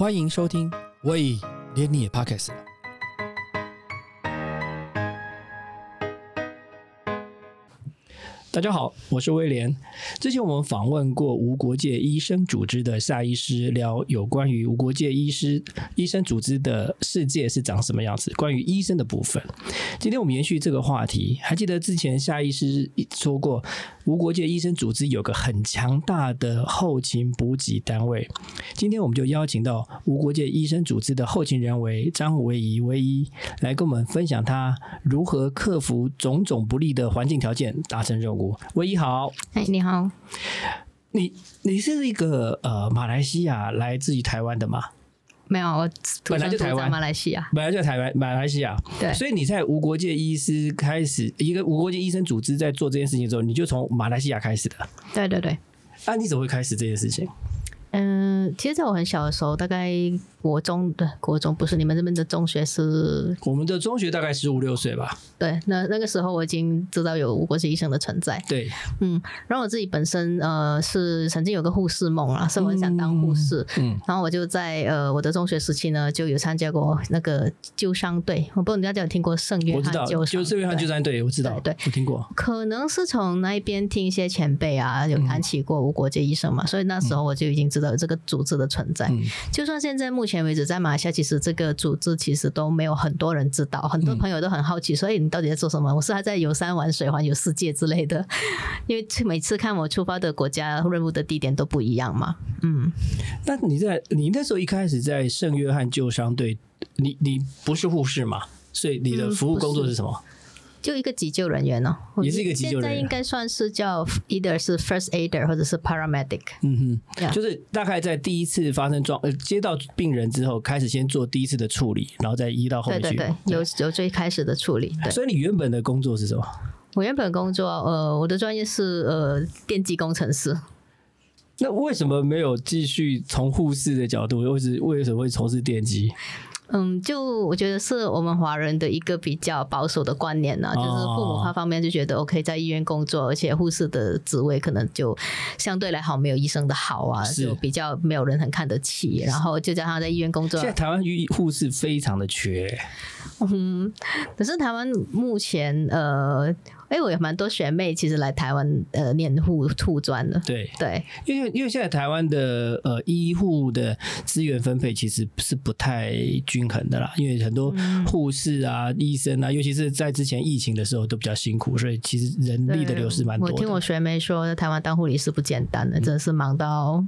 欢迎收听，喂，连你也 Podcast 大家好，我是威廉。之前我们访问过无国界医生组织的夏医师，聊有关于无国界医师医生组织的世界是长什么样子，关于医生的部分。今天我们延续这个话题，还记得之前夏医师说过，无国界医生组织有个很强大的后勤补给单位。今天我们就邀请到无国界医生组织的后勤人为张维仪唯一来跟我们分享他如何克服种种不利的环境条件，达成任务。唯一好，哎，你好，你你是一个呃马来西亚来自于台湾的吗？没有，我本来就台湾。马来西亚，本来就台湾马来西亚，对，所以你在无国界医师开始一个无国界医生组织在做这件事情之后，你就从马来西亚开始的，对对对，啊，你怎么会开始这件事情？嗯，其实在我很小的时候，大概国中的国中不是你们这边的中学是，我们的中学大概十五六岁吧。对，那那个时候我已经知道有无国籍医生的存在。对，嗯，然后我自己本身呃是曾经有个护士梦啊，是我很想当护士。嗯，然后我就在呃我的中学时期呢，就有参加过那个救伤队。我不知道大家有听过圣约翰救伤？圣约翰救伤队，我知道，对，我听过。可能是从那一边听一些前辈啊，有谈起过无国界医生嘛，所以那时候我就已经知道。有这个组织的存在，就算现在目前为止在马来西亚，其实这个组织其实都没有很多人知道，很多朋友都很好奇，所以你到底在做什么？我是还在游山玩水、环游世界之类的，因为每次看我出发的国家任务的地点都不一样嘛。嗯，那你在你那时候一开始在圣约翰救伤队，你你不是护士嘛？所以你的服务工作是什么？就一个急救人员哦，也是一个急救人员，现在应该算是叫 either 是 first aider 或者是 paramedic。嗯哼，就是大概在第一次发生状呃接到病人之后，开始先做第一次的处理，然后再移到后面去。对对对，有有最开始的处理。所以你原本的工作是什么？我原本工作呃，我的专业是呃电机工程师。那为什么没有继续从护士的角度，又是为什么会从事电机？嗯，就我觉得是我们华人的一个比较保守的观念呢，就是父母他方面就觉得 OK，在医院工作，而且护士的职位可能就相对来好，没有医生的好啊，就比较没有人很看得起，然后就叫他在医院工作，现在台湾医护士非常的缺，嗯，可是台湾目前呃。哎，我有蛮多学妹其实来台湾呃念护护专的。对对，因为因为现在台湾的呃医护的资源分配其实是不太均衡的啦，因为很多护士啊、医生啊，尤其是在之前疫情的时候都比较辛苦，所以其实人力的流失蛮多。我听我学妹说，在台湾当护理是不简单的，真的是忙到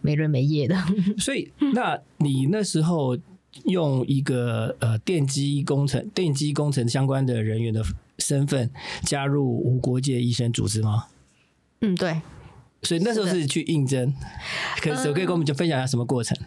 没日没夜的。所以，那 你那时候用一个呃电机工程、电机工程相关的人员的。身份加入无国界医生组织吗？嗯，对。所以那时候是去应征，可是可以跟我们就分享一下什么过程？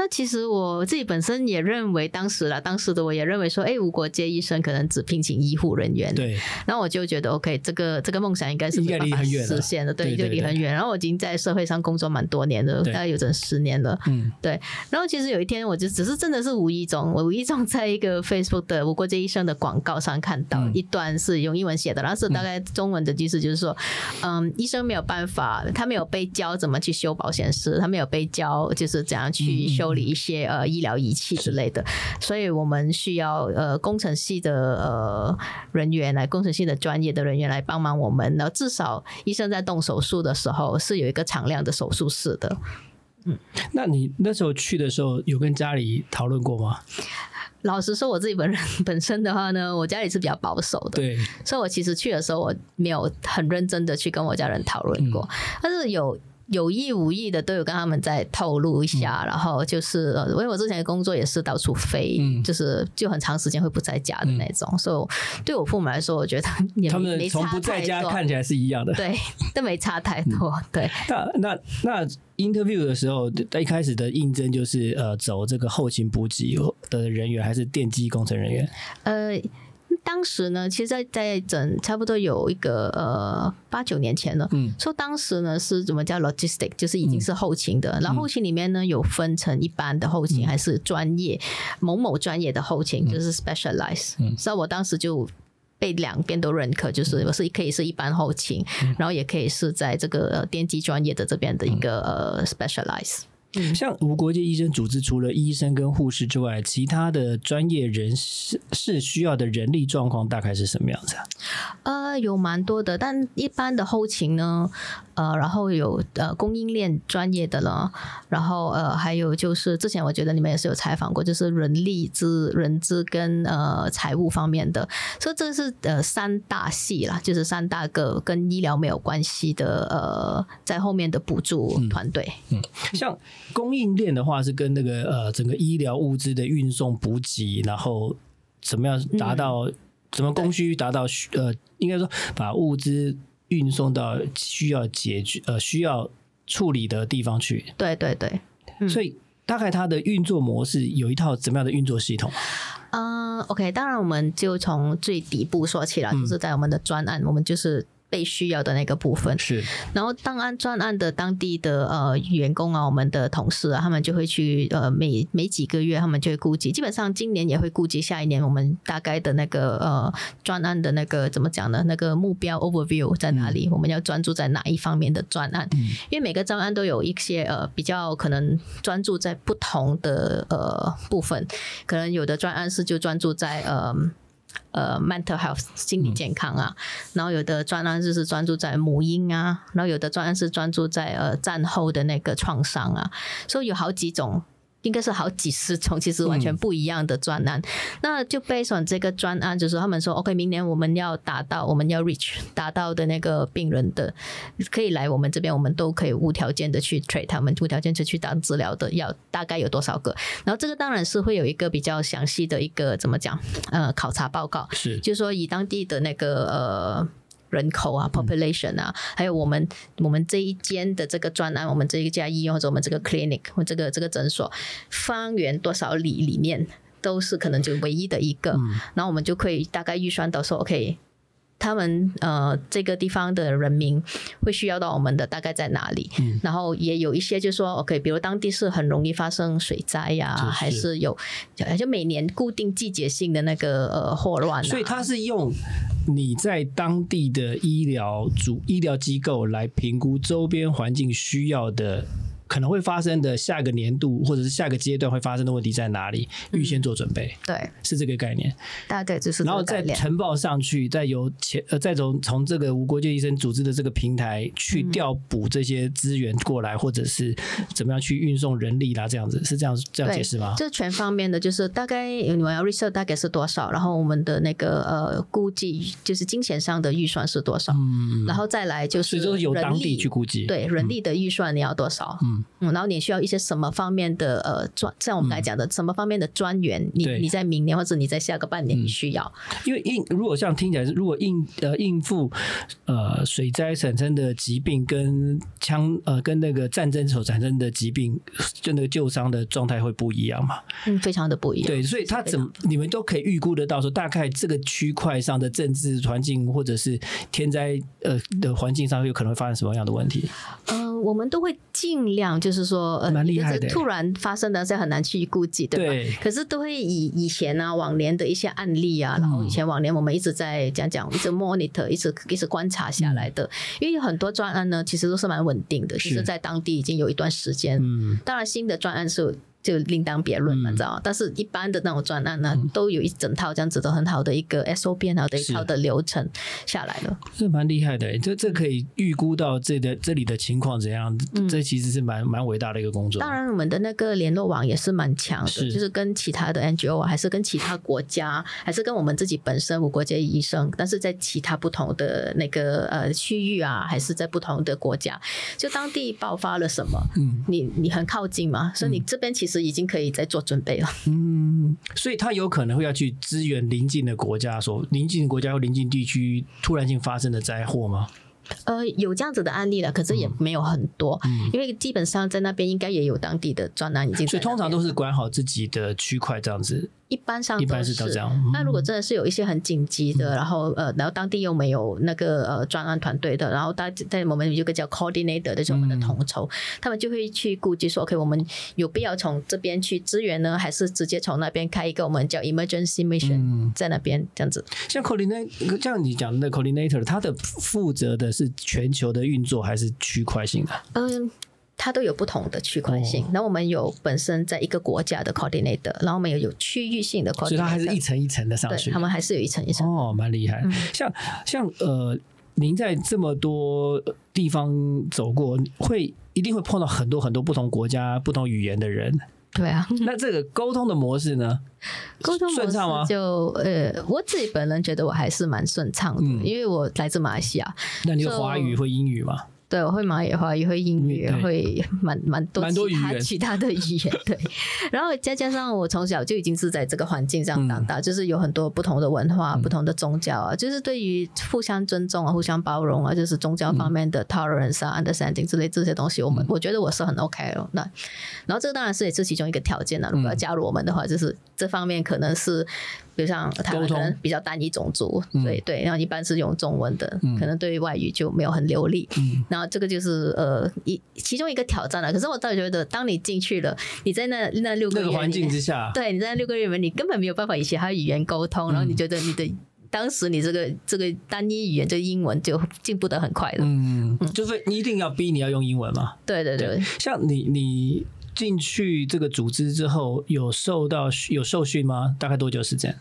那其实我自己本身也认为，当时啦，当时的我也认为说，哎，无国界医生可能只聘请医护人员。对。然后我就觉得，OK，这个这个梦想应该是没办法实现的，对，就离很远。然后我已经在社会上工作蛮多年的，大概有整十年了。嗯，对。然后其实有一天，我就只是真的是无意中，我无意中在一个 Facebook 的无国界医生的广告上看到一段是用英文写的，然后是大概中文的意思就是说，嗯，医生没有办法，他没有被教怎么去修保险丝，他没有被教就是怎样去修。理一些呃医疗仪器之类的，所以我们需要呃工程系的呃人员来，工程系的专业的人员来帮忙我们。然后至少医生在动手术的时候是有一个敞亮的手术室的。嗯，那你那时候去的时候有跟家里讨论过吗？老实说，我自己本人本身的话呢，我家里是比较保守的，对，所以我其实去的时候我没有很认真的去跟我家人讨论过，但是有。有意无意的都有跟他们在透露一下，然后就是因为我之前的工作也是到处飞，就是就很长时间会不在家的那种，所以对我父母来说，我觉得他们从不在家看起来是一样的，对，都没差太多。对，那那那 interview 的时候，在一开始的应征就是呃走这个后勤补给的人员，还是电机工程人员？呃。当时呢，其实，在在整差不多有一个呃八九年前了。嗯，说当时呢是怎么叫 logistic，就是已经是后勤的。然后后勤里面呢有分成一般的后勤，还是专业某某专业的后勤，就是 specialize。嗯。所以我当时就被两边都认可，就是我是可以是一般后勤，然后也可以是在这个电机专业的这边的一个呃 specialize。像无国界医生组织，除了医生跟护士之外，其他的专业人士是需要的人力状况大概是什么样子啊？呃，有蛮多的，但一般的后勤呢，呃，然后有呃供应链专业的了，然后呃还有就是之前我觉得你们也是有采访过，就是人力资、人资跟呃财务方面的，所以这是呃三大系啦，就是三大个跟医疗没有关系的呃在后面的补助团队。嗯，像。供应链的话是跟那个呃整个医疗物资的运送补给，然后怎么样达到怎么供需达到需呃应该说把物资运送到需要解决呃需要处理的地方去。对对对，所以大概它的运作模式有一套怎么样的运作系统？嗯，OK，当然我们就从最底部说起了，就是在我们的专案，我们就是。被需要的那个部分是，然后档案专案的当地的呃员工啊，我们的同事啊，他们就会去呃每每几个月，他们就会估计，基本上今年也会估计下一年我们大概的那个呃专案的那个怎么讲呢？那个目标 overview 在哪里？我们要专注在哪一方面的专案？因为每个专案都有一些呃比较可能专注在不同的呃部分，可能有的专案是就专注在呃。呃，mental health 心理健康啊，然后有的专案就是专注在母婴啊，然后有的专案是专注在呃战后的那个创伤啊，所以有好几种。应该是好几十种，其实完全不一样的专案。那就 based on 这个专案，就是他们说，OK，明年我们要达到，我们要 reach 达到的那个病人的，可以来我们这边，我们都可以无条件的去 treat 他们，无条件就去当治疗的，要大概有多少个？然后这个当然是会有一个比较详细的一个怎么讲？呃，考察报告是，就是说以当地的那个呃。人口啊，population 啊，还有我们我们这一间的这个专案，我们这一家医院或者我们这个 clinic 或这个这个诊所，方圆多少里里面都是可能就唯一的一个，然后我们就可以大概预算到说，OK。他们呃，这个地方的人民会需要到我们的大概在哪里？嗯，然后也有一些就说，OK，比如当地是很容易发生水灾呀，还是有就每年固定季节性的那个呃霍乱。所以他是用你在当地的医疗主医疗机构来评估周边环境需要的。可能会发生的下个年度或者是下个阶段会发生的问题在哪里？预先做准备，对，是这个概念。大概就是，然后再呈报上去，再由前呃，再从从这个无国界医生组织的这个平台去调补这些资源过来，或者是怎么样去运送人力啦，这样子是这样这样解释吗？这全方面的，就是大概你们要 research 大概是多少，然后我们的那个呃估计就是金钱上的预算是多少，嗯，然后再来就是所以就是由当地去估计，对人力的预算你要多少，嗯。嗯，然后你需要一些什么方面的呃专，像我们来讲的什么方面的专员，你你在明年或者你在下个半年你需要，因为应如果像听起来是如果应呃应付呃水灾产生的疾病跟枪呃跟那个战争所产生的疾病，就那个旧伤的状态会不一样嘛？嗯，非常的不一样。对，所以他怎么你们都可以预估得到说，大概这个区块上的政治环境或者是天灾呃的环境上有可能会发生什么样的问题？嗯，我们都会尽量。就是说，呃，突然发生的是很难去估计，对吧？可是都会以以前啊、往年的一些案例啊，然后以前往年我们一直在讲讲，一直 monitor，一直一直观察下来的。因为有很多专案呢，其实都是蛮稳定的，其实在当地已经有一段时间。嗯，当然新的专案是。就另当别论了，知道吗？但是一般的那种专案呢，都有一整套这样子的很好的一个 SOP，好的一套的流程下来了，这蛮厉害的。这这可以预估到这的这里的情况怎样，这其实是蛮蛮伟大的一个工作。当然，我们的那个联络网也是蛮强的，就是跟其他的 NGO 还是跟其他国家，还是跟我们自己本身无国界医生，但是在其他不同的那个呃区域啊，还是在不同的国家，就当地爆发了什么，嗯，你你很靠近嘛，所以你这边其实。是已经可以在做准备了。嗯，所以他有可能会要去支援邻近的国家，说邻近国家或邻近地区突然性发生的灾祸吗？呃，有这样子的案例了，可是也没有很多，因为基本上在那边应该也有当地的专栏已经。所以通常都是管好自己的区块这样子。一般上一般是都这样。那如果真的是有一些很紧急的，然后呃，然后当地又没有那个呃专案团队的，然后大在我们有个叫 coordinator 的这种的统筹，他们就会去估计说，OK，我们有必要从这边去支援呢，还是直接从那边开一个我们叫 emergency mission 在那边这样子。像 coordinator，像你讲的 coordinator，他的负责的是全球的运作还是区块性的？嗯。它都有不同的区块性。那我们有本身在一个国家的 coordinator，然后我们有有区域性的 coordinator，所以它还是一层一层的上去。他们还是有一层一层。哦，蛮厉害。像像呃，您在这么多地方走过，会一定会碰到很多很多不同国家、不同语言的人。对啊，那这个沟通的模式呢？沟通顺畅吗？就呃，我自己本人觉得我还是蛮顺畅的，因为我来自马来西亚。那你有华语或英语吗？对，我会马来话，也会英语，会蛮蛮多其他其他的语言。对，然后再加上我从小就已经是在这个环境上长大，就是有很多不同的文化、不同的宗教啊，就是对于互相尊重啊、互相包容啊，就是宗教方面的 tolerance 啊、understanding 之类这些东西，我们我觉得我是很 OK 哦。那然后这个当然是也是其中一个条件了。如果要加入我们的话，就是这方面可能是。就像他们可能比较单一种族，对对，然后一般是用中文的，可能对于外语就没有很流利。然后这个就是呃一其中一个挑战了。可是我倒觉得，当你进去了，你在那那六个月环境之下，对，你在那六个月里面，你根本没有办法与其他语言沟通，然后你觉得你的当时你这个这个单一语言，就英文就进步的很快了。嗯，就是你一定要逼你要用英文嘛？对对对，像你你。进去这个组织之后，有受到有受训吗？大概多久时间？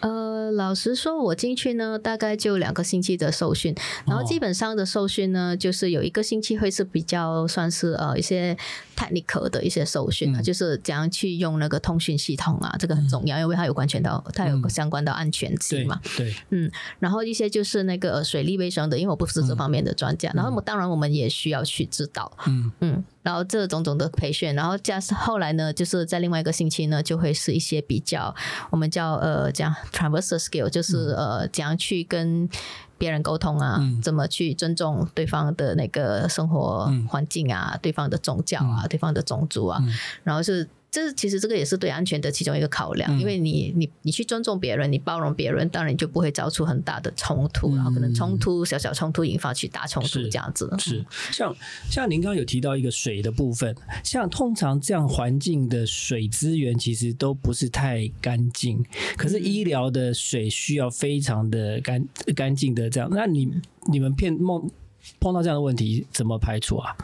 呃，老实说，我进去呢，大概就两个星期的受训，然后基本上的受训呢，就是有一个星期会是比较算是呃一些 technical 的一些受训啊，就是怎样去用那个通讯系统啊，这个很重要，因为它有关全到它有相关的安全性嘛。对，嗯，然后一些就是那个水利卫生的，因为我不是这方面的专家，然后我当然我们也需要去知道，嗯。嗯。然后这种种的培训，然后加上后来呢，就是在另外一个星期呢，就会是一些比较我们叫呃讲 transversal skill，就是呃怎样去跟别人沟通啊，怎么去尊重对方的那个生活环境啊，对方的宗教啊，对方的种族啊，然后是。这其实这个也是对安全的其中一个考量，因为你你你去尊重别人，你包容别人，当然你就不会造出很大的冲突，然后可能冲突小小冲突引发去大冲突这样子。是。像像您刚刚有提到一个水的部分，像通常这样环境的水资源其实都不是太干净，可是医疗的水需要非常的干干净的这样，那你你们骗梦碰到这样的问题怎么排除啊？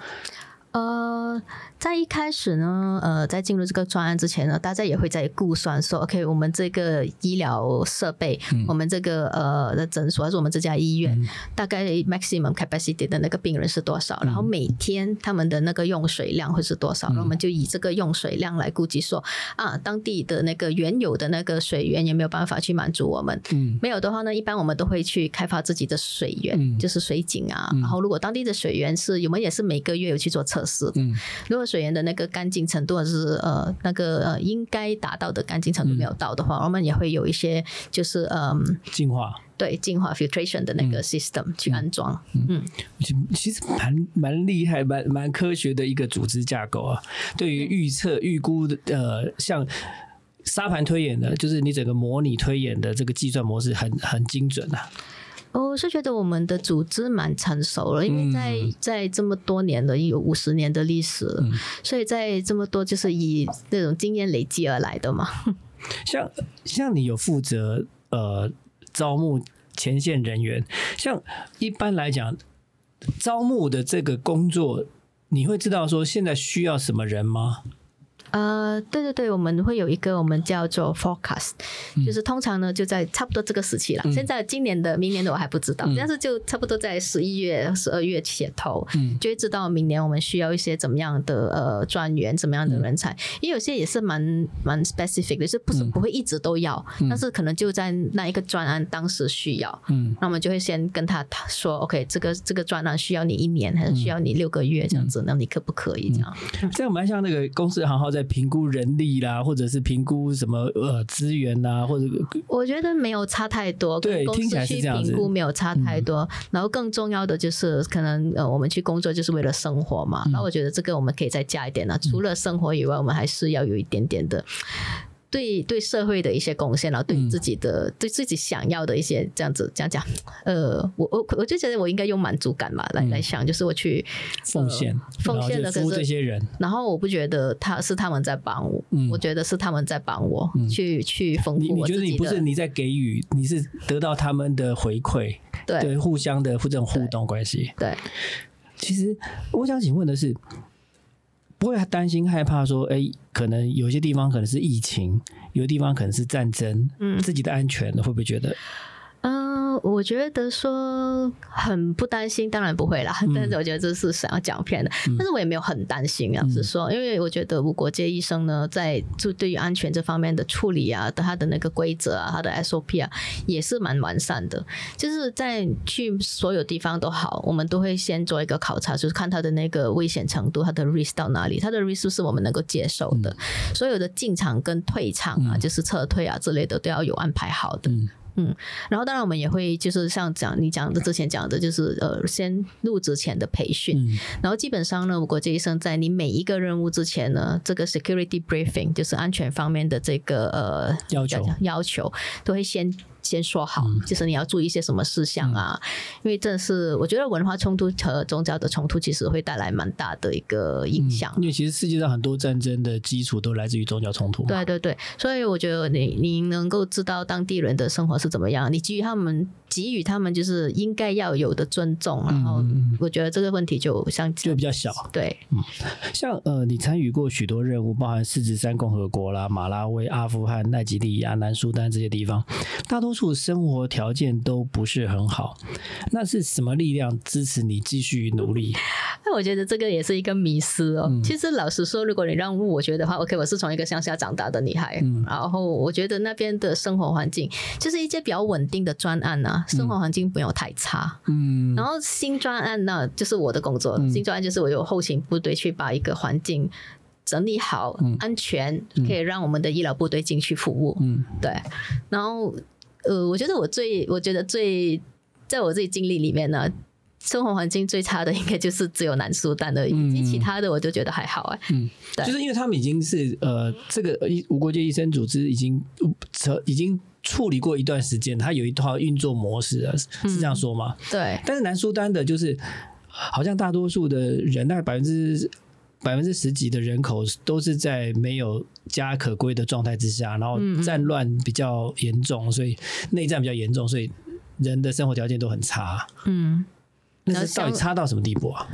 呃。在一开始呢，呃，在进入这个专案之前呢，大家也会在估算说，OK，我们这个医疗设备，我们这个呃的诊所，还是我们这家医院，大概 maximum capacity 的那个病人是多少？然后每天他们的那个用水量会是多少？那我们就以这个用水量来估计说，啊，当地的那个原有的那个水源也没有办法去满足我们？嗯，没有的话呢，一般我们都会去开发自己的水源，就是水井啊。然后如果当地的水源是，我们也是每个月有去做测试。嗯，如果水源的那个干净程度是呃那个呃应该达到的干净程度没有到的话，我们也会有一些就是嗯净化对净化 filtration 的那个 system 去安装。嗯，其实蛮蛮厉害、蛮蛮科学的一个组织架构啊。对于预测、预估的呃，像沙盘推演的，就是你整个模拟推演的这个计算模式很很精准啊。我是觉得我们的组织蛮成熟了，因为在在这么多年的有五十年的历史，所以在这么多就是以那种经验累积而来的嘛。像像你有负责呃招募前线人员，像一般来讲招募的这个工作，你会知道说现在需要什么人吗？呃，对对对，我们会有一个我们叫做 forecast，就是通常呢就在差不多这个时期了。现在今年的、明年的我还不知道，但是就差不多在十一月、十二月前头，就会知道明年我们需要一些怎么样的呃专员、怎么样的人才。因为有些也是蛮蛮 specific 的，是不是不会一直都要，但是可能就在那一个专案当时需要。嗯，那我们就会先跟他说，OK，这个这个专案需要你一年，还是需要你六个月这样子？那你可不可以这样？这样蛮像那个公司行号在。评估人力啦，或者是评估什么呃资源啦，或者我觉得没有差太多。对，听起来是这样评估没有差太多。然后更重要的就是，可能呃，我们去工作就是为了生活嘛。那我觉得这个我们可以再加一点呢。除了生活以外，我们还是要有一点点的。对对社会的一些贡献，然后对自己的对自己想要的一些这样子讲讲，呃，我我我就觉得我应该用满足感嘛来来想，就是我去奉献奉献的服务这些人，然后我不觉得他是他们在帮我，我觉得是他们在帮我去去丰富我自己的。你觉得你不是你在给予，你是得到他们的回馈，对互相的这种互动关系。对，其实我想请问的是。不会担心害怕说，哎，可能有些地方可能是疫情，有的地方可能是战争，嗯，自己的安全会不会觉得？嗯，我觉得说很不担心，当然不会啦。但是我觉得这是想要讲片的，但是我也没有很担心啊。是说，因为我觉得无国界医生呢，在就对于安全这方面的处理啊，的他的那个规则啊，他的 SOP 啊，也是蛮完善的。就是在去所有地方都好，我们都会先做一个考察，就是看他的那个危险程度，他的 risk 到哪里，他的 risk 是我们能够接受的。所有的进场跟退场啊，就是撤退啊之类的，都要有安排好的。嗯，然后当然我们也会就是像讲你讲的之前讲的，就是呃，先入职前的培训，然后基本上呢，如果这医生在你每一个任务之前呢，这个 security briefing 就是安全方面的这个呃要求要求都会先。先说好，就是你要注意一些什么事项啊？因为这是我觉得文化冲突和宗教的冲突，其实会带来蛮大的一个影响。因为其实世界上很多战争的基础都来自于宗教冲突。对对对，所以我觉得你你能够知道当地人的生活是怎么样，你基于他们。给予他们就是应该要有的尊重，然后我觉得这个问题就像就比较小。对，嗯，像呃，你参与过许多任务，包含四指山共和国啦、马拉维、阿富汗、奈及利亚、南苏丹这些地方，大多数生活条件都不是很好。那是什么力量支持你继续努力？那我觉得这个也是一个迷失哦。其实老实说，如果你让我觉得话，OK，我是从一个乡下长大的女孩，然后我觉得那边的生活环境就是一些比较稳定的专案啊。生活环境没有太差，嗯，然后新专案呢就是我的工作，新专案就是我有后勤部队去把一个环境整理好，安全，可以让我们的医疗部队进去服务，嗯，对。然后，呃，我觉得我最，我觉得最，在我自己经历里面呢，生活环境最差的应该就是只有南苏丹而已，其他的我就觉得还好哎，嗯，对，就是因为他们已经是呃，这个医无国界医生组织已经成已经。处理过一段时间，它有一套运作模式啊，是这样说吗？对。但是南苏丹的，就是好像大多数的人，大概百分之百分之十几的人口都是在没有家可归的状态之下，然后战乱比较严重，所以内战比较严重，所以人的生活条件都很差。嗯。那是到底差到什么地步啊？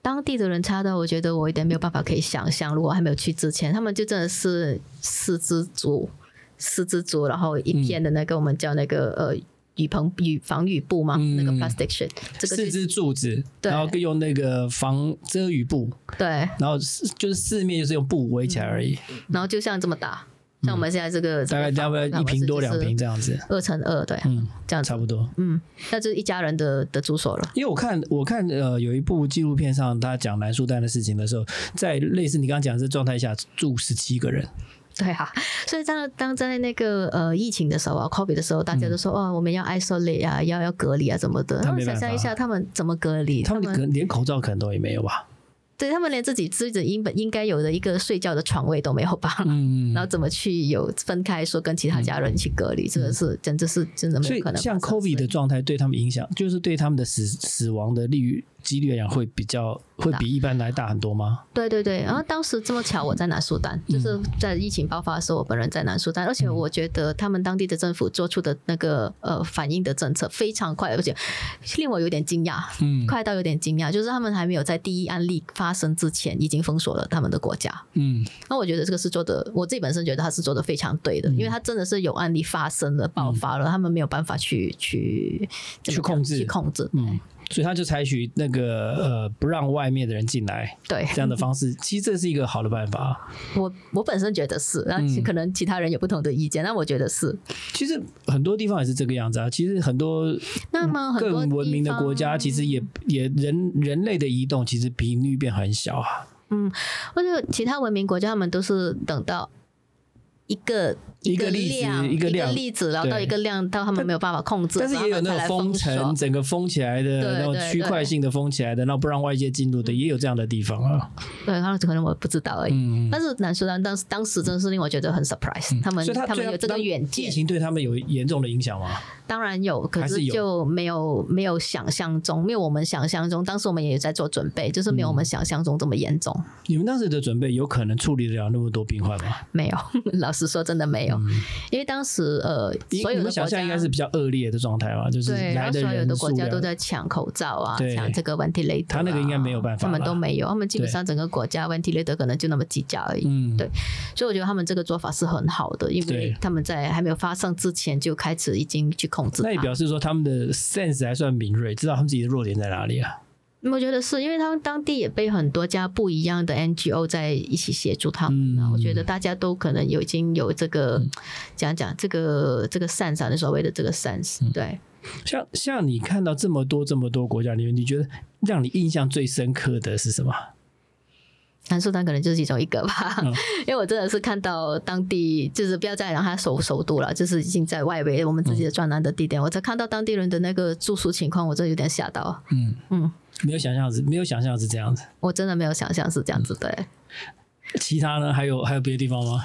当地的人差到，我觉得我一点没有办法可以想象。如果还没有去之前，他们就真的是四肢足。四只竹，然后一片的那个我们叫那个呃雨棚雨防雨布嘛，那个 plastic sheet，这个四支柱子，然后用那个防遮雨布，对，然后就是四面就是用布围起来而已，然后就像这么大，像我们现在这个大概要不要一平多两平这样子，二乘二，对，嗯，这样差不多，嗯，那就是一家人的的住所了。因为我看我看呃有一部纪录片上他讲南苏丹的事情的时候，在类似你刚刚讲的状态下住十七个人。对啊，所以当当在那个呃疫情的时候啊，COVID 的时候，大家都说哦，我们要 isolate 啊，要要隔离啊，怎么的？他们想象一下，他们怎么隔离？他们连口罩可能都也没有吧？对他们连自己自己应本应该有的一个睡觉的床位都没有吧？嗯，然后怎么去有分开说跟其他家人去隔离？这个是真的是真的没有可能。像 COVID 的状态对他们影响，就是对他们的死死亡的率。几率来讲会比较会比一般来大很多吗？对对对，然后当时这么巧，我在南苏丹，就是在疫情爆发的时候，我本人在南苏丹，而且我觉得他们当地的政府做出的那个呃反应的政策非常快，而且令我有点惊讶，嗯，快到有点惊讶，就是他们还没有在第一案例发生之前，已经封锁了他们的国家，嗯，那我觉得这个是做的，我自己本身觉得他是做的非常对的，因为他真的是有案例发生了爆发了，他们没有办法去去去控制。去控制，嗯。所以他就采取那个呃不让外面的人进来，对这样的方式，其实这是一个好的办法。我我本身觉得是，那可能其他人有不同的意见，那我觉得是。其实很多地方也是这个样子啊。其实很多那么更文明的国家，其实也也人人类的移动其实频率变很小啊。嗯，或者其他文明国家，他们都是等到一个。一个例子，一个量例子，然后到一个量，到他们没有办法控制，但是也有那种封城，整个封起来的，然后区块性的封起来的，然后不让外界进入的，也有这样的地方啊。对，他们可能我不知道而已。但是南苏丹当时当时真的是令我觉得很 surprise，他们他们有这个远见。疫情对他们有严重的影响吗？当然有，可是就没有没有想象中，没有我们想象中。当时我们也在做准备，就是没有我们想象中这么严重。你们当时的准备有可能处理得了那么多病患吗？没有，老实实说，真的没有，因为当时呃，所有的想象应该是比较恶劣的状态嘛，就是来的所有的国家都在抢口罩啊，抢这个 ventilator，他那个应该没有办法，他们都没有，他们基本上整个国家 ventilator 可能就那么几家而已。嗯，对，所以我觉得他们这个做法是很好的，因为他们在还没有发生之前就开始已经去控制。那也表示说他们的 sense 还算敏锐，知道他们自己的弱点在哪里啊。我觉得是因为他们当地也被很多家不一样的 NGO 在一起协助他们啊。我觉得大家都可能有已经有这个讲讲这个这个 sense 的所谓的这个 sense。对，像像你看到这么多这么多国家里面，你觉得让你印象最深刻的是什么？南苏丹可能就是其中一个吧，因为我真的是看到当地，就是不要再让他首首都了，就是已经在外围我们自己的专栏的地点，我才看到当地人的那个住宿情况，我真的有点吓到。嗯嗯，没有想象是，没有想象是这样子，我真的没有想象是这样子。对，其他呢？还有还有别的地方吗？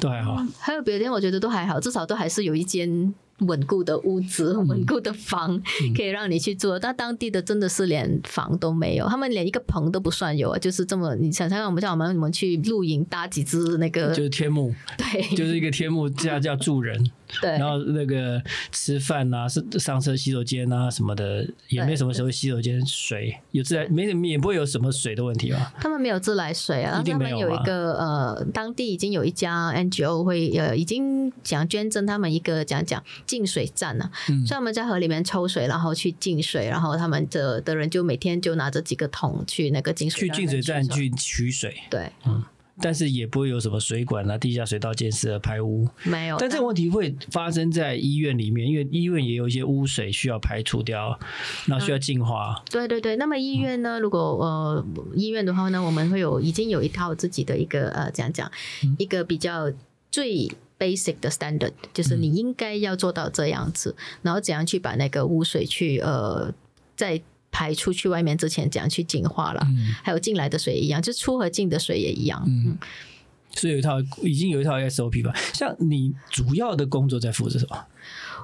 都还好，还有别的地方，我觉得都还好，至少都还是有一间。稳固的屋子，稳固的房，可以让你去住。但当地的真的是连房都没有，他们连一个棚都不算有啊！就是这么，你想想，我们叫我们我们去露营搭几只那个，就是天幕，对，就是一个天幕叫叫住人。对，然后那个吃饭啊，是上车洗手间啊什么的，也没什么时候洗手间水有自来，没什么也不会有什么水的问题吧？他们没有自来水啊，他们有一个呃，当地已经有一家 NGO 会呃，已经想捐赠他们一个讲讲净水站了，所以他们在河里面抽水，然后去净水，然后他们的的人就每天就拿着几个桶去那个净水去净水站去取水，对，嗯。但是也不会有什么水管啊、地下水道建设、排污，没有。但这个问题会发生在医院里面，因为医院也有一些污水需要排除掉，那需要净化。对对对，那么医院呢？如果呃医院的话呢，我们会有已经有一套自己的一个呃讲讲一个比较最 basic 的 standard，就是你应该要做到这样子，然后怎样去把那个污水去呃在。排出去外面之前，怎样去净化了？还有进来的水一样，就出和进的水也一样。嗯，所以有一套已经有一套 SOP 吧。像你主要的工作在负责什么？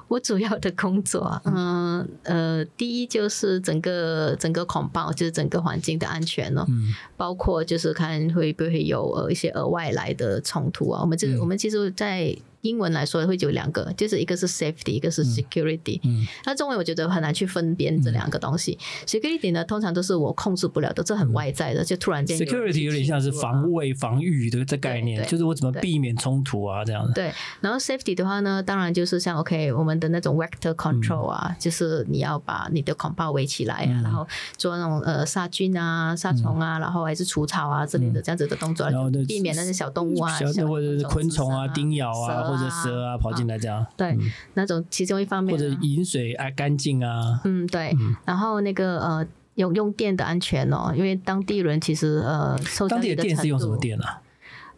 我主要的工作，嗯呃，第一就是整个整个恐暴，就是整个环境的安全哦。嗯，包括就是看会不会有呃一些额外来的冲突啊。我们这我们其实，在英文来说会有两个，就是一个是 safety，一个是 security。嗯，那中文我觉得很难去分辨这两个东西。security 呢，通常都是我控制不了的，这很外在的，就突然间。security 有点像是防卫、防御的这概念，就是我怎么避免冲突啊这样子。对，然后 safety 的话呢，当然就是像 OK，我们的那种 vector control 啊，就是你要把你的孔包围起来啊，然后做那种呃杀菌啊、杀虫啊，然后还是除草啊之类的这样子的动作，然后避免那些小动物啊、小或者是昆虫啊、叮咬啊。或者蛇啊跑进来这样，对，那种其中一方面，或者饮水啊干净啊，嗯对，然后那个呃用用电的安全哦，因为当地人其实呃，当地的电是用什么电啊？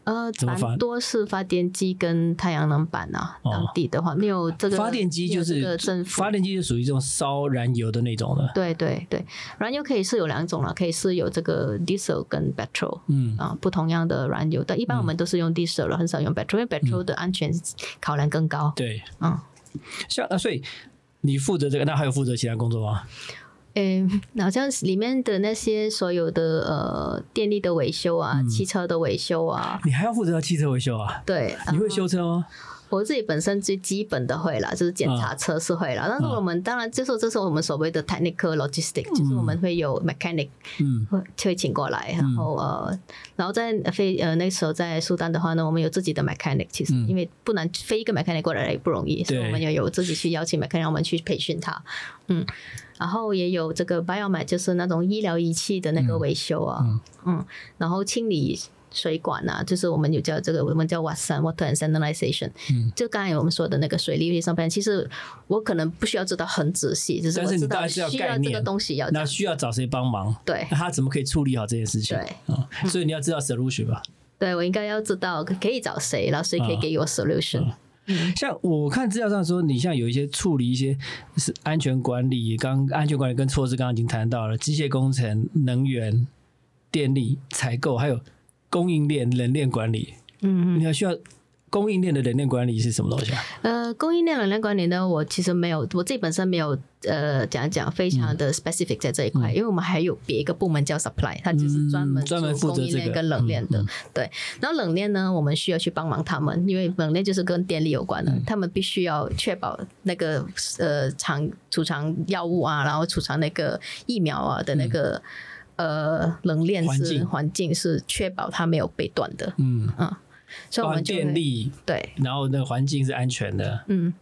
呃，蛮多是发电机跟太阳能板啊。当地的话没有这个发电机，就是发电机就属于这种烧燃油的那种的。对对对，燃油可以是有两种了，可以是有这个 diesel 跟 petrol，嗯啊，不同样的燃油。但一般我们都是用 diesel 了，很少用 petrol，因为 petrol 的安全考量更高。对，嗯，像啊，所以你负责这个，那还有负责其他工作吗？嗯，好像里面的那些所有的呃电力的维修啊，汽车的维修啊，你还要负责汽车维修啊？对，你会修车吗？我自己本身最基本的会了，就是检查车是会了。但是我们当然就是这是我们所谓的 technical logistics，就是我们会有 mechanic，嗯，会会请过来，然后呃，然后在飞呃那时候在苏丹的话呢，我们有自己的 mechanic，其实因为不能飞一个 mechanic 过来也不容易，所以我们要有自己去邀请 mechanic，我们去培训他，嗯。然后也有这个 biomed，就是那种医疗仪器的那个维修啊，嗯，然后清理水管啊，就是我们有叫这个，我们叫 water water sanitization，嗯，就刚才我们说的那个水利卫生班，其实我可能不需要知道很仔细，只是但是你大概是要概念，这个东西要那需要找谁帮忙？对，那他怎么可以处理好这件事情？对，所以你要知道 solution 吧？对，我应该要知道可以找谁，然后谁可以给我 solution。像我看资料上说，你像有一些处理一些是安全管理，刚安全管理跟措施刚刚已经谈到了，机械工程、能源、电力采购，还有供应链、冷链管理。嗯，你要需要供应链的冷链管理是什么东西啊？呃，供应链冷链管理呢，我其实没有，我自己本身没有呃讲讲非常的 specific 在这一块，因为我们还有别一个部门叫 supply，它就是专门专门负责这个。跟冷链的。对，然后冷链呢，我们需要去帮忙他们，因为冷链就是跟电力有关的，他们必须要确保那个呃藏储藏药物啊，然后储藏那个疫苗啊的那个呃冷链是环境是确保它没有被断的。嗯。嗯。所以我们电力。对，然后那个环境是安全的，嗯，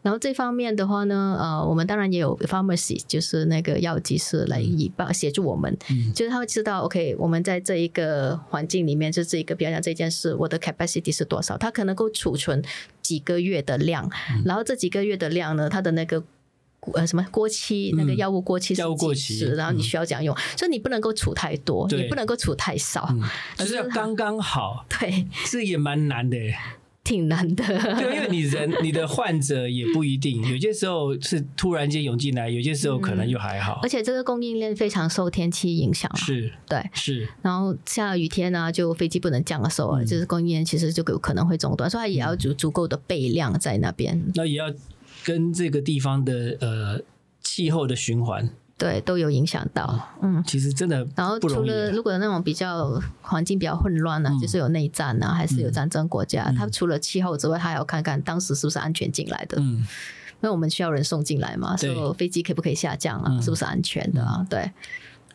然后这方面的话呢，呃，我们当然也有 pharmacy，就是那个药剂师来以帮协助我们，就是他会知道，OK，我们在这一个环境里面，就这一个，比方讲这件事，我的 capacity 是多少，它可能够储存几个月的量，然后这几个月的量呢，它的那个。呃，什么过期？那个药物过期，药物过期，然后你需要这样用，所以你不能够储太多，也不能够储太少，就是要刚刚好。对，这也蛮难的，挺难的。对，因为你人，你的患者也不一定，有些时候是突然间涌进来，有些时候可能又还好。而且这个供应链非常受天气影响，是，对，是。然后下雨天呢，就飞机不能降的时候，就是供应链其实就有可能会中断，所以它也要足足够的备量在那边。那也要跟这个地方的呃。气候的循环，对，都有影响到。嗯，其实真的，然后除了如果那种比较环境比较混乱呢，就是有内战啊，还是有战争国家，它除了气候之外，它还要看看当时是不是安全进来的。嗯，因为我们需要人送进来嘛，所以飞机可不可以下降啊？是不是安全的啊？对，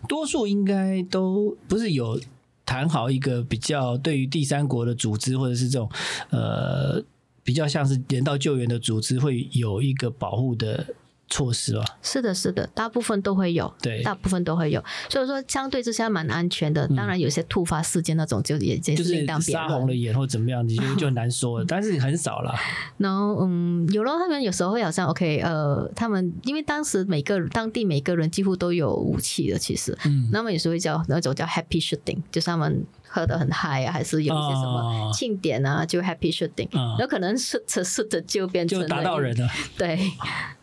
多数应该都不是有谈好一个比较对于第三国的组织，或者是这种呃比较像是人道救援的组织，会有一个保护的。措施吧。是的，是的，大部分都会有，对，大部分都会有，所以说相对之下蛮安全的。当然，有些突发事件那种就也就是另当别杀红了眼或怎么样，你就 就很难说了。但是很少了。然后，嗯，有了他们有时候会好像 OK，呃，他们因为当时每个当地每个人几乎都有武器的，其实，嗯，那么有时候会叫那种叫 Happy Shooting，就是他们。喝的很嗨啊，还是有一些什么庆典啊，就 happy shooting，有可能是着是着就变成就打到人了，对，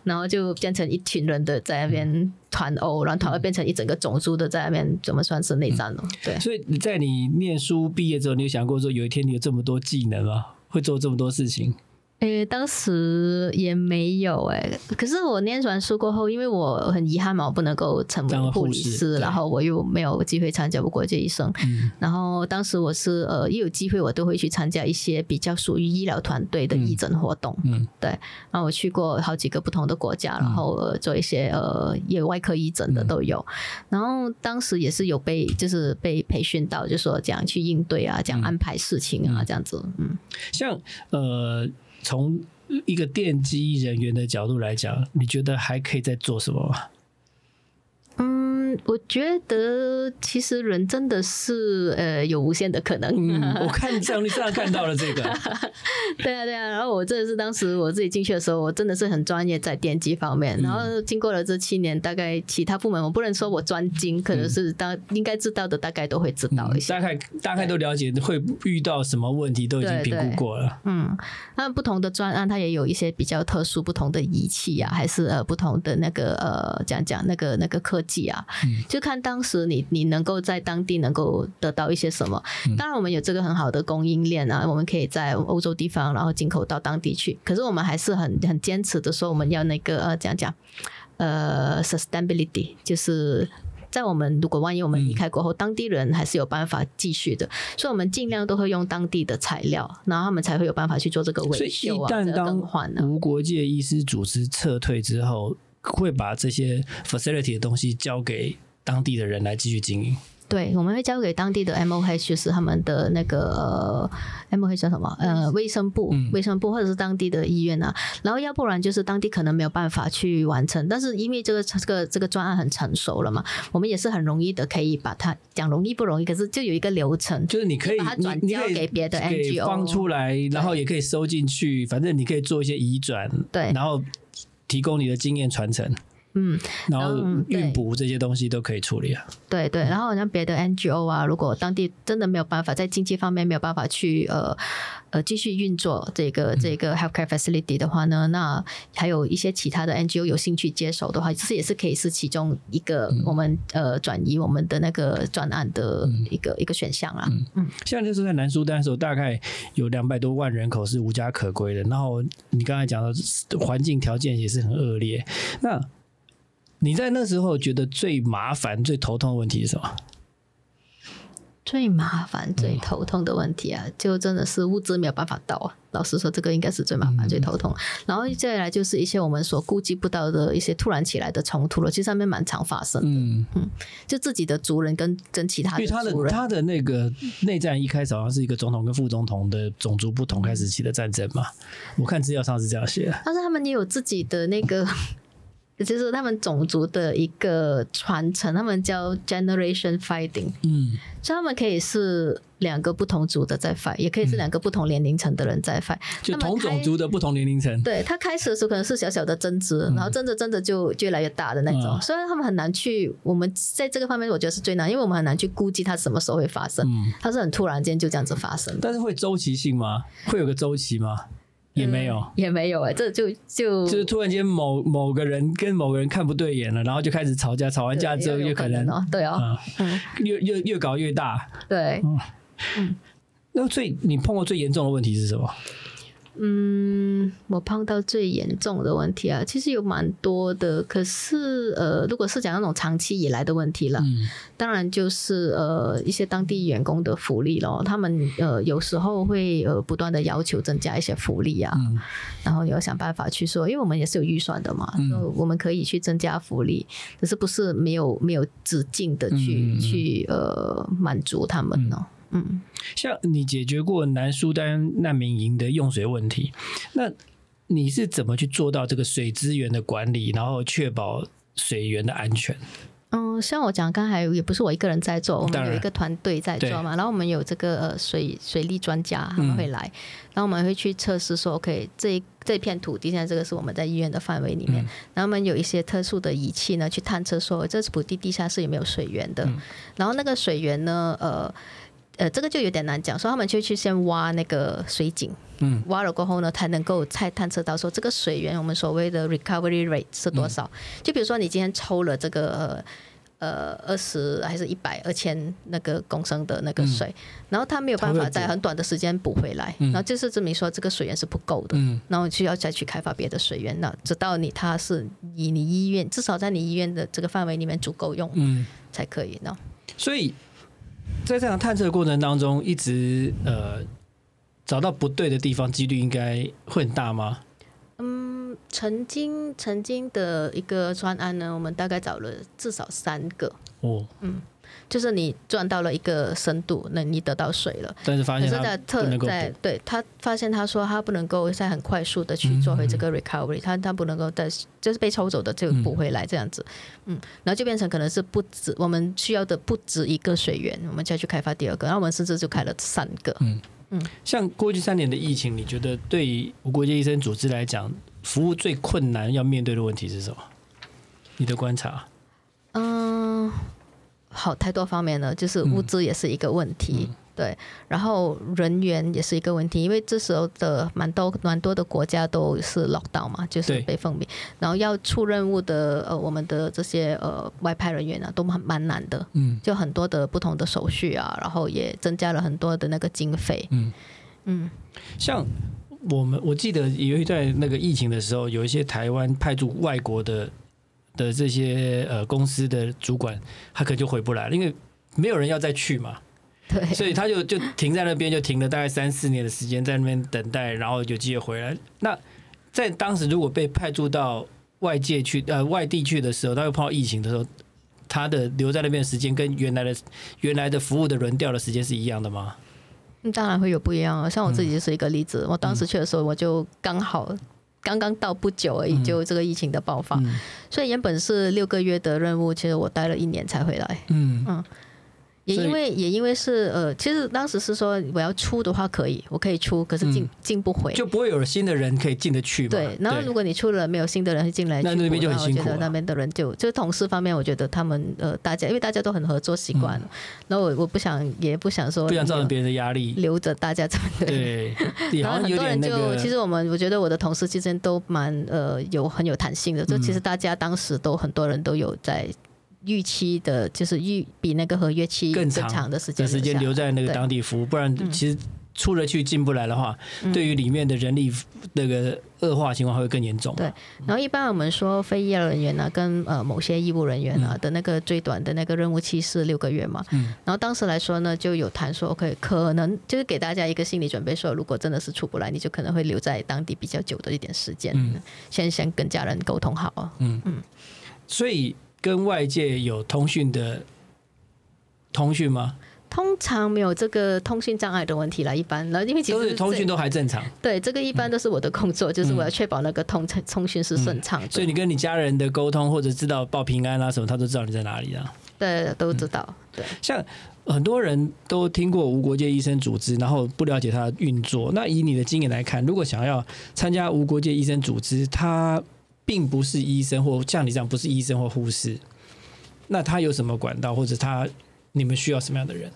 然后就变成一群人的在那边团殴，然后团殴变成一整个种族的在那边，怎么算是内战了？对，所以你在你念书毕业之后，你有想过说有一天你有这么多技能啊？会做这么多事情？诶，当时也没有诶，可是我念完书过后，因为我很遗憾嘛，我不能够成为护理师，然后我又没有机会参加过这一生。然后当时我是呃，一有机会我都会去参加一些比较属于医疗团队的义诊活动。嗯，对。然后我去过好几个不同的国家，然后做一些呃，有外科义诊的都有。然后当时也是有被就是被培训到，就说这样去应对啊，这样安排事情啊，这样子。嗯，像呃。从一个电机人员的角度来讲，你觉得还可以再做什么吗？嗯，我觉得其实人真的是呃有无限的可能。嗯，我看上你上看到了这个。对啊，对啊。然后我真的是当时我自己进去的时候，我真的是很专业在电机方面。然后经过了这七年，大概其他部门我不能说我专精，可能是当应该知道的大概都会知道一些。大概大概都了解会遇到什么问题，都已经评估过了。嗯，那不同的专案它也有一些比较特殊不同的仪器啊，还是呃不同的那个呃讲讲那个那个科。技啊，就看当时你你能够在当地能够得到一些什么。当然，我们有这个很好的供应链啊，我们可以在欧洲地方然后进口到当地去。可是我们还是很很坚持的说，我们要那个呃讲讲呃 sustainability，就是在我们如果万一我们离开过后，当地人还是有办法继续的。所以，我们尽量都会用当地的材料，然后他们才会有办法去做这个维修啊、更换呢。无国界医师组织撤退之后。会把这些 facility 的东西交给当地的人来继续经营。对，我们会交给当地的 M O H，就是他们的那个 M O H 叫什么？呃，卫生部、卫生部或者是当地的医院啊。然后要不然就是当地可能没有办法去完成，但是因为这个这个这个专案很成熟了嘛，我们也是很容易的可以把它讲容易不容易，可是就有一个流程，就是你可以把它转交给别的 N G O 放出来，然后也可以收进去，反正你可以做一些移转，对，然后。提供你的经验传承，嗯，然后运补这些东西都可以处理啊。对对，然后像别的 NGO 啊，如果当地真的没有办法在经济方面没有办法去呃呃继续运作这个这个 healthcare facility 的话呢，那还有一些其他的 NGO 有兴趣接手的话，其实也是可以是其中一个我们呃转移我们的那个专案的一个一个选项啊。嗯，现在就是在南苏丹的时候，大概有两百多万人口是无家可归的，然后你刚才讲的环境条件也是很恶劣，那。你在那时候觉得最麻烦、最头痛的问题是什么？最麻烦、最头痛的问题啊，就真的是物资没有办法到啊。老实说，这个应该是最麻烦、最头痛。然后再来就是一些我们所估计不到的一些突然起来的冲突了，其实上面蛮常发生的。嗯嗯，就自己的族人跟跟其他的族人，他的那个内战一开始好像是一个总统跟副总统的种族不同开始起的战争嘛。我看资料上是这样写，但是他们也有自己的那个。就是他们种族的一个传承，他们叫 generation fighting。嗯，所以他们可以是两个不同族的在 fight，也可以是两个不同年龄层的人在 fight。就同种族的不同年龄层。对他开始的时候可能是小小的争执，然后争着争着就越来越大的那种。虽然他们很难去，我们在这个方面我觉得是最难，因为我们很难去估计它什么时候会发生。嗯，它是很突然间就这样子发生。但是会周期性吗？会有个周期吗？也没有，也没有哎，这就就就是突然间某某个人跟某个人看不对眼了，然后就开始吵架，吵完架之后又可能对啊，越越越搞越大，对，嗯，那最你碰过最严重的问题是什么？嗯，我碰到最严重的问题啊，其实有蛮多的。可是呃，如果是讲那种长期以来的问题了，当然就是呃一些当地员工的福利咯。他们呃有时候会呃不断的要求增加一些福利啊，然后要想办法去说，因为我们也是有预算的嘛，我们可以去增加福利，可是不是没有没有止境的去去呃满足他们呢？嗯，像你解决过南苏丹难民营的用水问题，那你是怎么去做到这个水资源的管理，然后确保水源的安全？嗯，像我讲，刚才也不是我一个人在做，我们有一个团队在做嘛。然后我们有这个呃水水利专家他们会来，然后我们会去测试说，OK，这这片土地现在这个是我们在医院的范围里面，然后我们有一些特殊的仪器呢，去探测说这土地地下室有没有水源的，然后那个水源呢，呃。呃，这个就有点难讲，所以他们就去先挖那个水井，嗯，挖了过后呢，才能够才探测到说这个水源，我们所谓的 recovery rate 是多少。就比如说你今天抽了这个呃二十还是一百二千那个公升的那个水，然后它没有办法在很短的时间补回来，然后就是证明说这个水源是不够的，然后需要再去开发别的水源，那直到你它是以你医院至少在你医院的这个范围里面足够用，嗯，才可以呢。所以。在这样探测的过程当中，一直呃找到不对的地方，几率应该会很大吗？嗯，曾经曾经的一个专案呢，我们大概找了至少三个。哦，嗯。就是你赚到了一个深度，那你得到水了。但是发现他特在对他发现他说他不能够再很快速的去做回这个 recovery，他他不能够再就是被抽走的就补回来这样子，嗯，然后就变成可能是不止我们需要的不止一个水源，我们就要去开发第二个，然后我们甚至就开了三个。嗯嗯，像过去三年的疫情，你觉得对于无国界医生组织来讲，服务最困难要面对的问题是什么？你的观察？嗯。好，太多方面了，就是物资也是一个问题，对，然后人员也是一个问题，因为这时候的蛮多蛮多的国家都是老道嘛，就是被封闭，然后要出任务的呃，我们的这些呃外派人员呢，都蛮蛮难的，嗯，就很多的不同的手续啊，然后也增加了很多的那个经费，嗯。嗯，像我们我记得有一在那个疫情的时候，有一些台湾派驻外国的。的这些呃公司的主管，他可能就回不来了，因为没有人要再去嘛。对，所以他就就停在那边，就停了大概三四年的时间，在那边等待，然后有机会回来。那在当时如果被派驻到外界去呃外地去的时候，他又碰到疫情的时候，他的留在那边的时间跟原来的原来的服务的轮调的时间是一样的吗？当然会有不一样啊。像我自己就是一个例子，我当时去的时候，我就刚好。刚刚到不久而已，就这个疫情的爆发，所以原本是六个月的任务，其实我待了一年才回来。嗯。嗯，也因为也因为是呃，其实当时是说我要出的话可以，我可以出，可是进进不回，就不会有新的人可以进得去嘛。对，然后如果你出了没有新的人进来，那那边就很辛苦。那边的人就就同事方面，我觉得他们呃大家因为大家都很合作习惯了，然后我我不想也不想说不想造成别人的压力，留着大家这么对。然后很多人就其实我们我觉得我的同事之间都蛮呃有很有弹性的，就其实大家当时都很多人都有在。预期的就是预比那个合约期更长的时间，时间留在那个当地服务，不然其实出了去进不来的话，对于里面的人力那个恶化情况会更严重。对，然后一般我们说非医疗人员呢，跟呃某些医务人员啊的那个最短的那个任务期是六个月嘛，嗯，然后当时来说呢，就有谈说，OK，可能就是给大家一个心理准备，说如果真的是出不来，你就可能会留在当地比较久的一点时间，嗯。先先跟家人沟通好啊，嗯。嗯，所以。跟外界有通讯的通讯吗？通常没有这个通讯障碍的问题啦。一般，然后因为其实通讯都还正常。对，这个一般都是我的工作，就是我要确保那个通通讯是顺畅。所以你跟你家人的沟通，或者知道报平安啊什么，他都知道你在哪里啊？对，都知道。对，像很多人都听过无国界医生组织，然后不了解它的运作。那以你的经验来看，如果想要参加无国界医生组织，他并不是医生，或像你这样不是医生或护士，那他有什么管道，或者他你们需要什么样的人？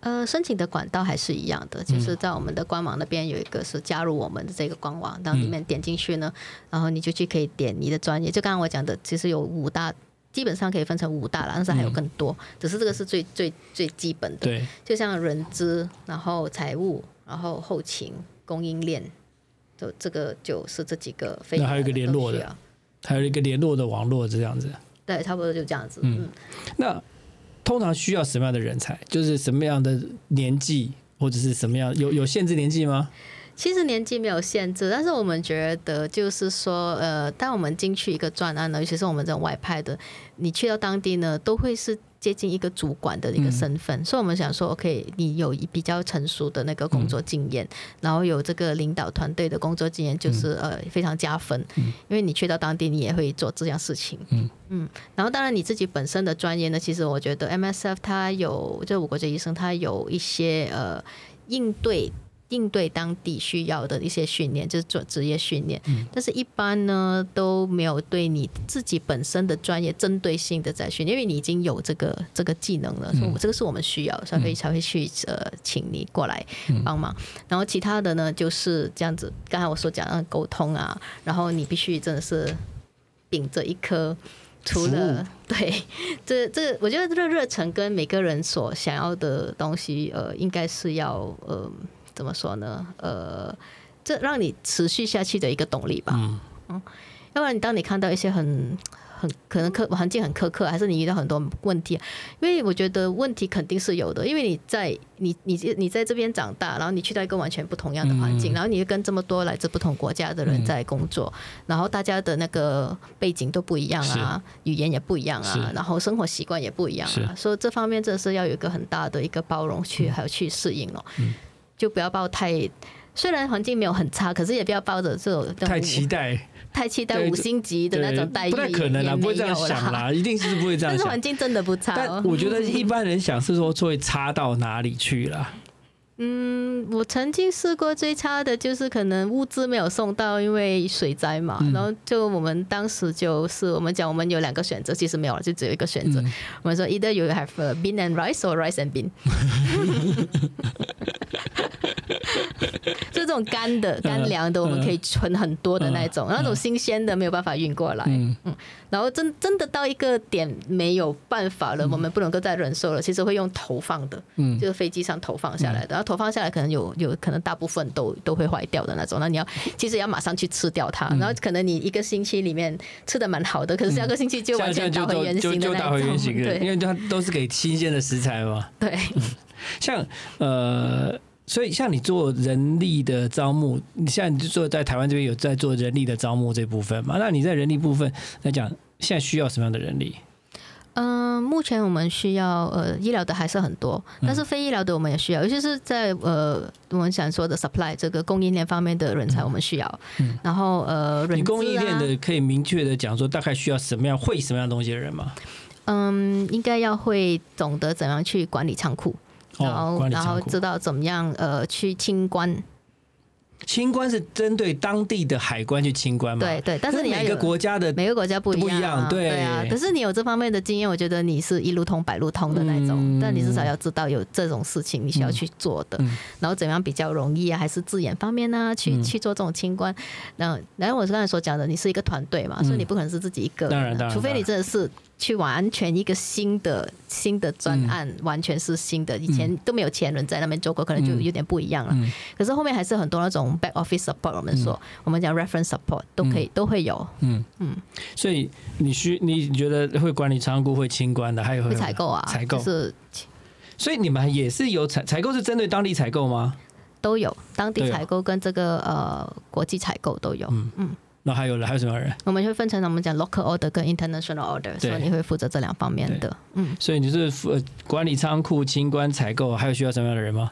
呃，申请的管道还是一样的，就是在我们的官网那边有一个是加入我们的这个官网，然后里面点进去呢，然后你就去可以点你的专业。就刚刚我讲的，其实有五大，基本上可以分成五大了，但是还有更多，只是这个是最最最基本的。对，就像人资，然后财务，然后后勤，供应链。就这个就是这几个，那还有一个联络的，还有一个联络的网络这样子。对，差不多就这样子。嗯，那通常需要什么样的人才？就是什么样的年纪，或者是什么样有有限制年纪吗？其实年纪没有限制，但是我们觉得就是说，呃，当我们进去一个专案呢，尤其是我们这种外派的，你去到当地呢，都会是。接近一个主管的一个身份，所以我们想说，OK，你有比较成熟的那个工作经验，然后有这个领导团队的工作经验，就是呃非常加分，因为你去到当地，你也会做这样事情。嗯嗯，然后当然你自己本身的专业呢，其实我觉得 MSF 它有这五国籍医生，他有一些呃应对。应对当地需要的一些训练，就是做职业训练。嗯，但是一般呢都没有对你自己本身的专业针对性的在训练，因为你已经有这个这个技能了，说这个是我们需要，所以才会去呃请你过来帮忙。然后其他的呢就是这样子，刚才我所讲的沟通啊，然后你必须真的是秉着一颗除了对这这，我觉得这个热忱跟每个人所想要的东西，呃，应该是要呃。怎么说呢？呃，这让你持续下去的一个动力吧。嗯。嗯，要不然你当你看到一些很很可能苛环境很苛刻，还是你遇到很多问题，因为我觉得问题肯定是有的。因为你在你你你在这边长大，然后你去到一个完全不同样的环境，然后你跟这么多来自不同国家的人在工作，然后大家的那个背景都不一样啊，语言也不一样啊，然后生活习惯也不一样啊，所以这方面真的是要有一个很大的一个包容去还有去适应哦。就不要抱太，虽然环境没有很差，可是也不要抱着这种太期待、太期待五星级的那种待遇，不太可能啦，不会这样想啦，一定是不会这样想。但是环境真的不差，但我觉得一般人想是说会差到哪里去了。嗯，我曾经试过最差的就是可能物资没有送到，因为水灾嘛。然后就我们当时就是我们讲，我们有两个选择，其实没有了，就只有一个选择。我们说，either you have bean and rice or rice and bean。就这种干的、干粮的，我们可以存很多的那种，那种新鲜的没有办法运过来。嗯，然后真真的到一个点没有办法了，我们不能够再忍受了，其实会用投放的，嗯，就是飞机上投放下来的，然后投放下来可能有有可能大部分都都会坏掉的那种，那你要其实要马上去吃掉它，然后可能你一个星期里面吃的蛮好的，可是下个星期就完全打回原形的那种，对，因为它都是给新鲜的食材嘛。对，像呃。所以，像你做人力的招募，你现在你就做在台湾这边有在做人力的招募这部分嘛？那你在人力部分来讲，现在需要什么样的人力？嗯，目前我们需要呃医疗的还是很多，但是非医疗的我们也需要，尤其是在呃我们想说的 supply 这个供应链方面的人才，我们需要。嗯。然后呃，你供应链的可以明确的讲说，大概需要什么样会什么样东西的人吗？嗯，应该要会懂得怎样去管理仓库，然后然后知道怎么样呃去清关。清关是针对当地的海关去清关嘛？对对，但是你每个国家的每个国家不一样，对啊。可是你有这方面的经验，我觉得你是一路通百路通的那种。但你至少要知道有这种事情你需要去做的，然后怎样比较容易啊？还是字眼方面呢？去去做这种清关？那然后我刚才所讲的，你是一个团队嘛，所以你不可能是自己一个，当然当然，除非你真的是。去完全一个新的新的专案，完全是新的，以前都没有前人在那边做过，可能就有点不一样了。可是后面还是很多那种 back office support，我们说我们讲 reference support 都可以都会有。嗯嗯，所以你需你觉得会管理仓库会清关的，还有会采购啊，采购是。所以你们也是有采采购是针对当地采购吗？都有当地采购跟这个呃国际采购都有。嗯嗯。那还有人，还有什么人？我们会分成我们讲 local order 跟 international order，所以你会负责这两方面的。嗯，所以你是负管理仓库、清关、采购，还有需要什么样的人吗？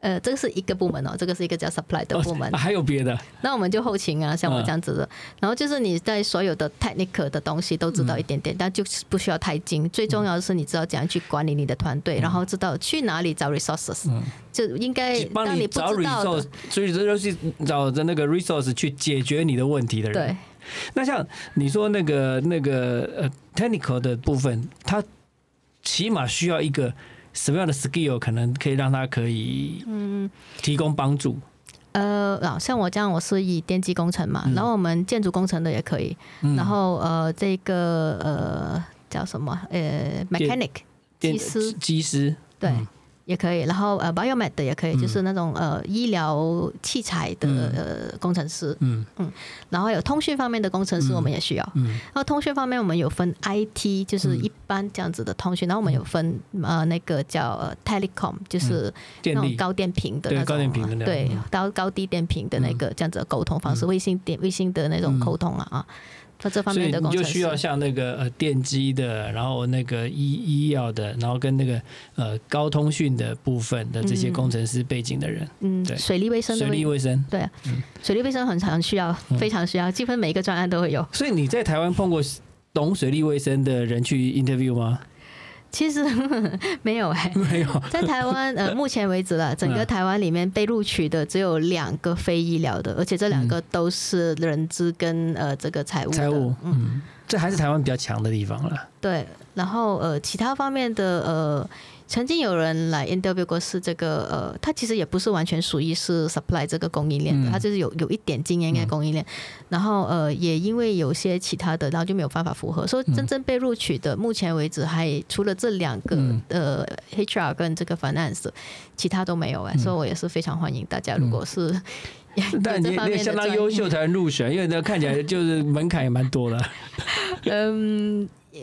呃，这个是一个部门哦，这个是一个叫 supply 的部门，还有别的。那我们就后勤啊，像我这样子的。然后就是你在所有的 technical 的东西都知道一点点，但就是不需要太精。最重要的是你知道怎样去管理你的团队，然后知道去哪里找 resources，就应该帮你找 resource，所以这就是找着那个 resource 去解决你的问题的人。对。那像你说那个那个呃 technical 的部分，它起码需要一个。什么样的 skill 可能可以让他可以嗯提供帮助？呃，像我这样，我是以电机工程嘛，然后我们建筑工程的也可以，然后呃，这个呃叫什么呃 mechanic 机师。机师。对。也可以，然后呃，biomed 的也可以，就是那种呃医疗器材的呃工程师，嗯。嗯，然后有通讯方面的工程师，我们也需要，嗯，然后通讯方面我们有分 IT，就是一般这样子的通讯，然后我们有分呃那个叫 telecom，就是那种高电平的那种，高电频的对高高低电平的那个这样子的沟通方式，卫星电卫星的那种沟通啊啊。这方面的所以你就需要像那个呃电机的，然后那个医医药的，然后跟那个呃高通讯的部分的这些工程师背景的人，嗯，对，水利卫生，水利卫生，对，水利卫生很常需要，非常需要，基本每一个专案都会有。所以你在台湾碰过懂水利卫生的人去 interview 吗？其实 没有哎，没有 在台湾呃，目前为止了，整个台湾里面被录取的只有两个非医疗的，而且这两个都是人资跟呃这个财务。财务，嗯，这还是台湾比较强的地方了。对，然后呃，其他方面的呃。曾经有人来 interview 过，是这个呃，他其实也不是完全属于是 supply 这个供应链的，他就是有有一点经验跟供应链，然后呃，也因为有些其他的，然后就没有办法符合，所以真正被录取的，目前为止还除了这两个呃 HR 跟这个 finance，其他都没有哎，所以我也是非常欢迎大家，如果是 但你也相当优秀才能入选，因为这看起来就是门槛也蛮多的，嗯。呃，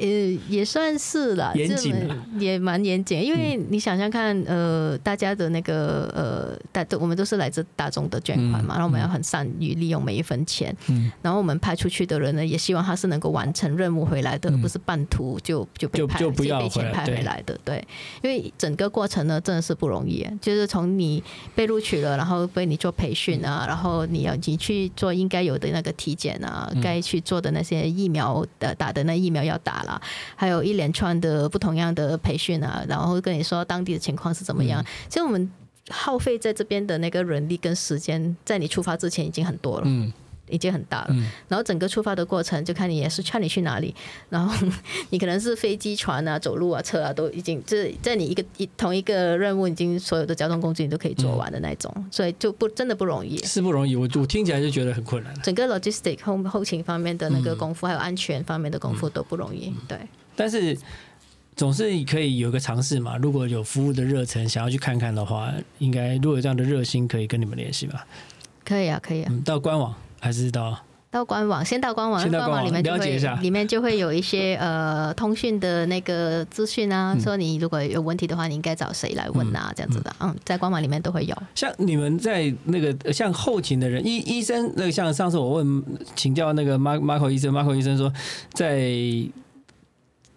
也算是了，严谨，也蛮严谨。因为你想想看，呃，大家的那个呃，大都我们都是来自大众的捐款嘛，然后我们要很善于利用每一分钱。嗯。然后我们派出去的人呢，也希望他是能够完成任务回来的，而不是半途就就被派，就不要被钱派回来的。对。因为整个过程呢，真的是不容易。就是从你被录取了，然后被你做培训啊，然后你要你去做应该有的那个体检啊，该去做的那些疫苗的打的那疫苗要打。啦，还有一连串的不同样的培训啊，然后跟你说当地的情况是怎么样。其实我们耗费在这边的那个人力跟时间，在你出发之前已经很多了。嗯。已经很大了，然后整个出发的过程就看你也是劝你去哪里，然后你可能是飞机、船啊、走路啊、车啊，都已经这在你一个一同一个任务，已经所有的交通工具你都可以做完的那种，所以就不真的不容易，是不容易。我我听起来就觉得很困难。整个 logistic 后后勤方面的那个功夫，还有安全方面的功夫都不容易。对，但是总是可以有个尝试嘛。如果有服务的热忱，想要去看看的话，应该如果有这样的热心，可以跟你们联系吧。可以啊，可以啊。到官网。还是到到官网，先到官网，官网里面了解一下里面就会有一些呃通讯的那个资讯啊，说你如果有问题的话，你应该找谁来问啊，这样子的，嗯，在官网里面都会有。像你们在那个像后勤的人医医生，那个像上次我问请教那个马马口医生，马口医生说在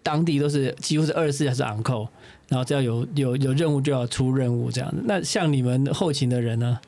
当地都是几乎是二十四小时 on call。然后只要有有有任务就要出任务这样子。那像你们后勤的人呢？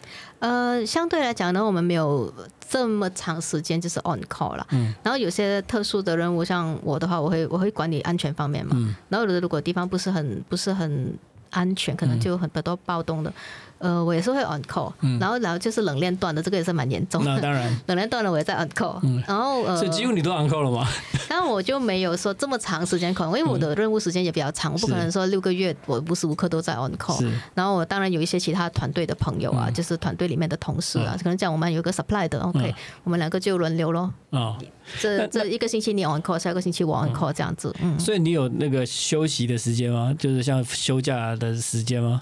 呃，相对来讲呢，我们没有这么长时间就是 on call 了。嗯。然后有些特殊的任务，像我的话，我会我会管理安全方面嘛。嗯。然后如果地方不是很不是很安全，可能就很多暴动的。呃，我也是会 on call，然后然后就是冷链断的，这个也是蛮严重的。那当然，冷链断了，我也在 on call。嗯然后呃，所以几乎你都 on call 了吗？但我就没有说这么长时间，可能因为我的任务时间也比较长，我不可能说六个月我无时无刻都在 on call。然后我当然有一些其他团队的朋友啊，就是团队里面的同事啊，可能讲我们有个 supply 的，OK，我们两个就轮流咯。啊，这这一个星期你 on call，下个星期我 on call 这样子。嗯。所以你有那个休息的时间吗？就是像休假的时间吗？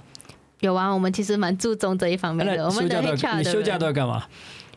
有啊，我们其实蛮注重这一方面的。我们的 HR 你休假都要干嘛？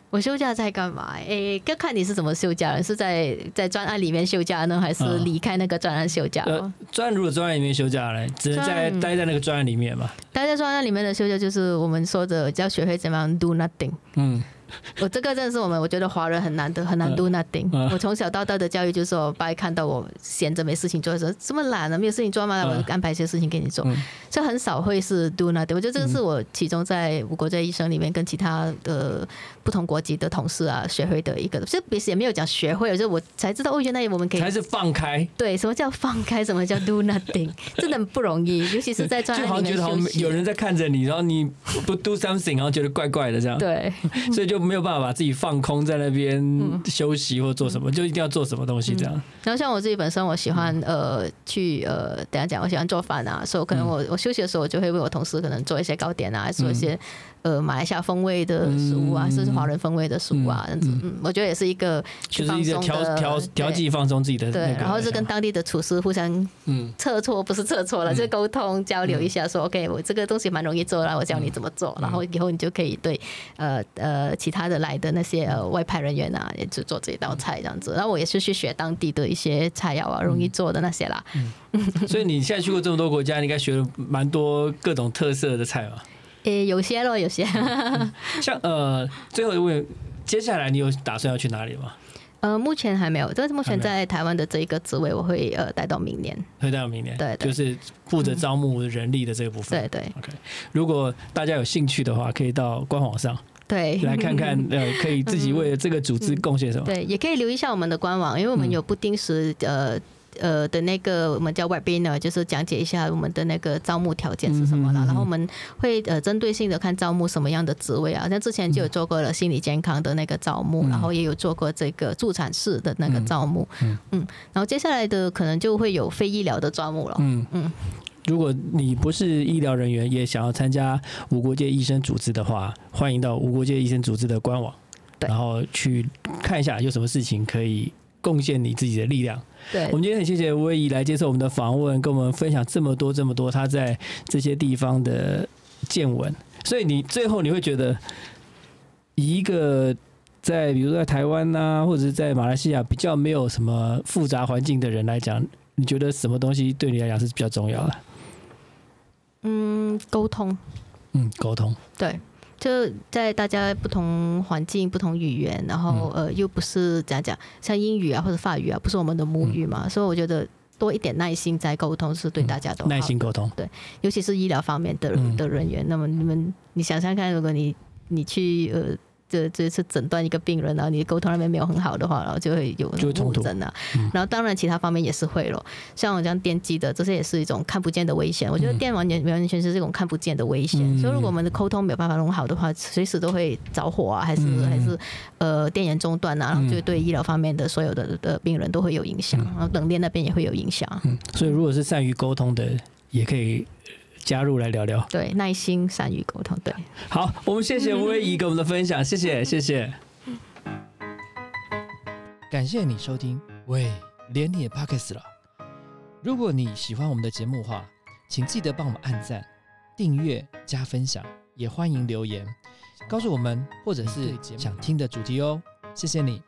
我休假在干嘛？诶，要看你是怎么休假，是在在专案里面休假呢，还是离开那个专案休假？专案如果专案里面休假嘞，只能在待在那个专案里面嘛？待在专案里面的休假，就是我们说的要学会怎么样 do nothing。嗯。我这个真的是我们，我觉得华人很难得，很难 do nothing。我从小到大的教育就是说，爸看到我闲着没事情做的时候，这么懒啊，没有事情做吗？我安排一些事情给你做，所以很少会是 do nothing。我觉得这个是我其中在五国在医生里面跟其他的不同国籍的同事啊学会的一个，其实彼此也没有讲学会，就我才知道哦，原来我们可以才是放开。对，什么叫放开？什么叫 do nothing？真的不容易，尤其是在专业里面休息。有人在看着你，然后你不 do something，然后觉得怪怪的这样。对，所以就。没有办法把自己放空在那边休息或做什么，就一定要做什么东西这样。然后像我自己本身，我喜欢呃去呃等下讲，我喜欢做饭啊，所以可能我我休息的时候，我就会为我同事可能做一些糕点啊，做一些。呃，马来西亚风味的食物啊，甚至华人风味的食物啊，这样子，嗯，我觉得也是一个就是一个调调调剂放松自己的对，然后是跟当地的厨师互相嗯。测错，不是测错了，就沟通交流一下，说 OK，我这个东西蛮容易做，然后我教你怎么做，然后以后你就可以对呃呃其他的来的那些呃外派人员啊，也只做这一道菜这样子。然后我也是去学当地的一些菜肴啊，容易做的那些啦。嗯所以你现在去过这么多国家，你应该学了蛮多各种特色的菜吧？诶，有些咯，有些。像呃，最后一问，接下来你有打算要去哪里吗？呃，目前还没有，但是目前在台湾的这一个职位，我会呃待到明年。会待到明年，对，就是负责招募人力的这个部分。对对。OK，如果大家有兴趣的话，可以到官网上对来看看，呃，可以自己为了这个组织贡献什么。对，也可以留意一下我们的官网，因为我们有不定时呃。呃的那个我们叫 webinar，就是讲解一下我们的那个招募条件是什么了。然后我们会呃针对性的看招募什么样的职位啊。像之前就有做过了心理健康的那个招募，然后也有做过这个助产士的那个招募。嗯嗯。然后接下来的可能就会有非医疗的招募了。嗯嗯。如果你不是医疗人员，也想要参加无国界医生组织的话，欢迎到无国界医生组织的官网，然后去看一下有什么事情可以贡献你自己的力量。对，我们今天很谢谢威仪来接受我们的访问，跟我们分享这么多这么多他在这些地方的见闻。所以你最后你会觉得，一个在比如说在台湾呐，或者是在马来西亚比较没有什么复杂环境的人来讲，你觉得什么东西对你来讲是比较重要的？嗯，沟通。嗯，沟通。对。就在大家不同环境、不同语言，然后呃，又不是怎样讲，像英语啊或者法语啊，不是我们的母语嘛，所以我觉得多一点耐心在沟通是对大家都耐心沟通，对，尤其是医疗方面的的人员。那么你们，你想想看，如果你你去呃。这这次诊断一个病人，然后你沟通那边没有很好的话，然后就会有误诊啊。然后当然其他方面也是会咯，像我这样电击的，这些也是一种看不见的危险。我觉得电完全完全是这种看不见的危险。所以如果我们的沟通没有办法弄好的话，随时都会着火啊，还是还是呃电源中断啊，然后就对医疗方面的所有的的病人都会有影响，然后冷链那边也会有影响。嗯，所以如果是善于沟通的，也可以。加入来聊聊，对，耐心、善于沟通，对。好，我们谢谢威仪给我们的分享，谢谢，谢谢。感谢你收听，喂，连你也 pockets 了。如果你喜欢我们的节目的话，请记得帮我们按赞、订阅、加分享，也欢迎留言告诉我们或者是想听的主题哦。谢谢你。